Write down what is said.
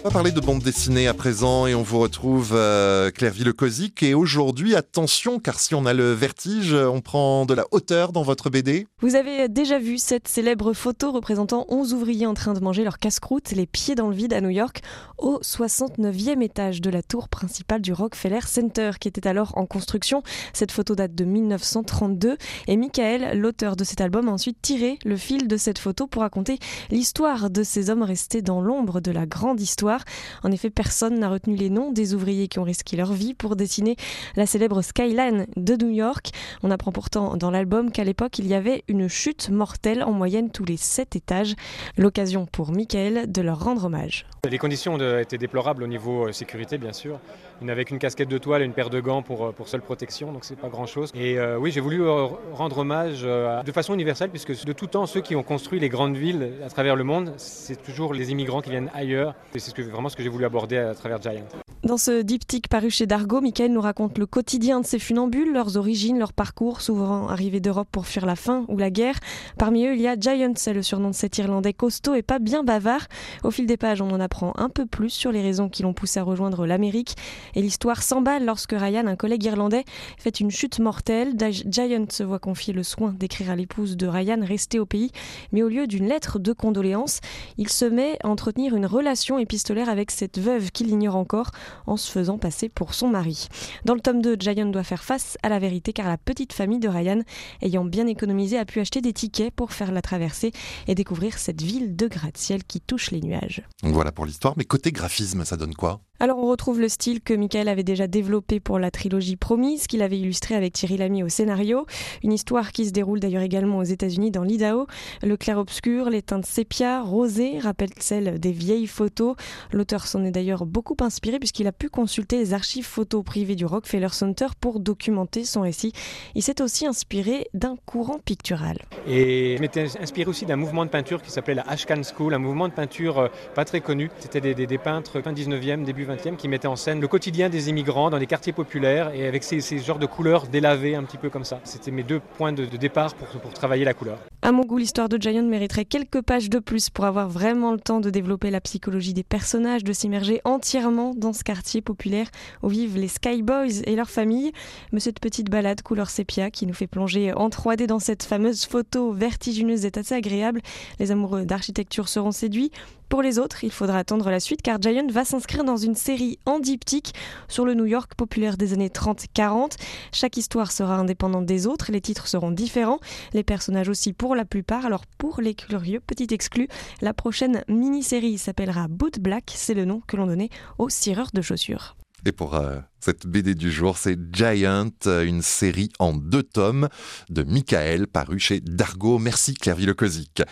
On va parler de bande dessinée à présent et on vous retrouve euh, Claire Villecosic. Et aujourd'hui, attention, car si on a le vertige, on prend de la hauteur dans votre BD. Vous avez déjà vu cette célèbre photo représentant 11 ouvriers en train de manger leur casse-croûte, les pieds dans le vide à New York, au 69e étage de la tour principale du Rockefeller Center, qui était alors en construction. Cette photo date de 1932 et Michael, l'auteur de cet album, a ensuite tiré le fil de cette photo pour raconter l'histoire de ces hommes restés dans l'ombre de la grande histoire en effet, personne n'a retenu les noms des ouvriers qui ont risqué leur vie pour dessiner la célèbre skyline de New York. On apprend pourtant dans l'album qu'à l'époque, il y avait une chute mortelle en moyenne tous les sept étages. L'occasion pour Michael de leur rendre hommage. Les conditions étaient déplorables au niveau euh, sécurité, bien sûr. Il n'avait qu'une casquette de toile et une paire de gants pour, euh, seule protection, donc c'est pas grand chose. Et euh, oui, j'ai voulu rendre hommage de façon universelle, puisque de tout temps, ceux qui ont construit les grandes villes à travers le monde, c'est toujours les immigrants qui viennent ailleurs. Vraiment ce que j'ai voulu aborder à travers Giant. Dans ce diptyque paru chez Dargo, Michael nous raconte le quotidien de ces funambules, leurs origines, leur parcours, souvent arrivés d'Europe pour fuir la faim ou la guerre. Parmi eux, il y a Giant, c'est le surnom de cet Irlandais costaud et pas bien bavard. Au fil des pages, on en apprend un peu plus sur les raisons qui l'ont poussé à rejoindre l'Amérique. Et l'histoire s'emballe lorsque Ryan, un collègue irlandais, fait une chute mortelle. Giant se voit confier le soin d'écrire à l'épouse de Ryan rester au pays, mais au lieu d'une lettre de condoléances, il se met à entretenir une relation épistolaire avec cette veuve qu'il ignore encore en se faisant passer pour son mari. Dans le tome 2, Giant doit faire face à la vérité car la petite famille de Ryan, ayant bien économisé, a pu acheter des tickets pour faire la traversée et découvrir cette ville de gratte-ciel qui touche les nuages. Voilà pour l'histoire, mais côté graphisme, ça donne quoi? Alors on retrouve le style que Michael avait déjà développé pour la trilogie Promise, qu'il avait illustré avec Thierry Lamy au scénario. Une histoire qui se déroule d'ailleurs également aux États-Unis dans l'Idaho. Le clair-obscur, les teintes sépia, rosées, rappellent celles des vieilles photos. L'auteur s'en est d'ailleurs beaucoup inspiré puisqu'il a pu consulter les archives photos privées du Rockefeller Center pour documenter son récit. Il s'est aussi inspiré d'un courant pictural. Et je m'étais inspiré aussi d'un mouvement de peinture qui s'appelait la Ashcan School, un mouvement de peinture euh, pas très connu. C'était des, peintres fin 19e, début qui mettait en scène le quotidien des immigrants dans les quartiers populaires et avec ces, genres de couleurs délavées un petit peu comme ça. C'était mes deux points de, départ pour, pour travailler la couleur. À mon goût, l'histoire de Giant mériterait quelques pages de plus pour avoir vraiment le temps de développer la psychologie des personnages, de s'immerger entièrement dans ce quartier populaire où vivent les Skyboys et leurs familles. Mais cette petite balade couleur sépia qui nous fait plonger en 3D dans cette fameuse photo vertigineuse est assez agréable. Les amoureux d'architecture seront séduits. Pour les autres, il faudra attendre la suite car Giant va s'inscrire dans une série en diptyque sur le New York populaire des années 30-40. Chaque histoire sera indépendante des autres, les titres seront différents, les personnages aussi pour la plupart. Alors pour les curieux, petit exclu, la prochaine mini-série s'appellera Boot Black, c'est le nom que l'on donnait aux cireurs de chaussures. Et pour euh, cette BD du jour, c'est Giant, une série en deux tomes de Michael paru chez Dargo. Merci Claire Villecosic.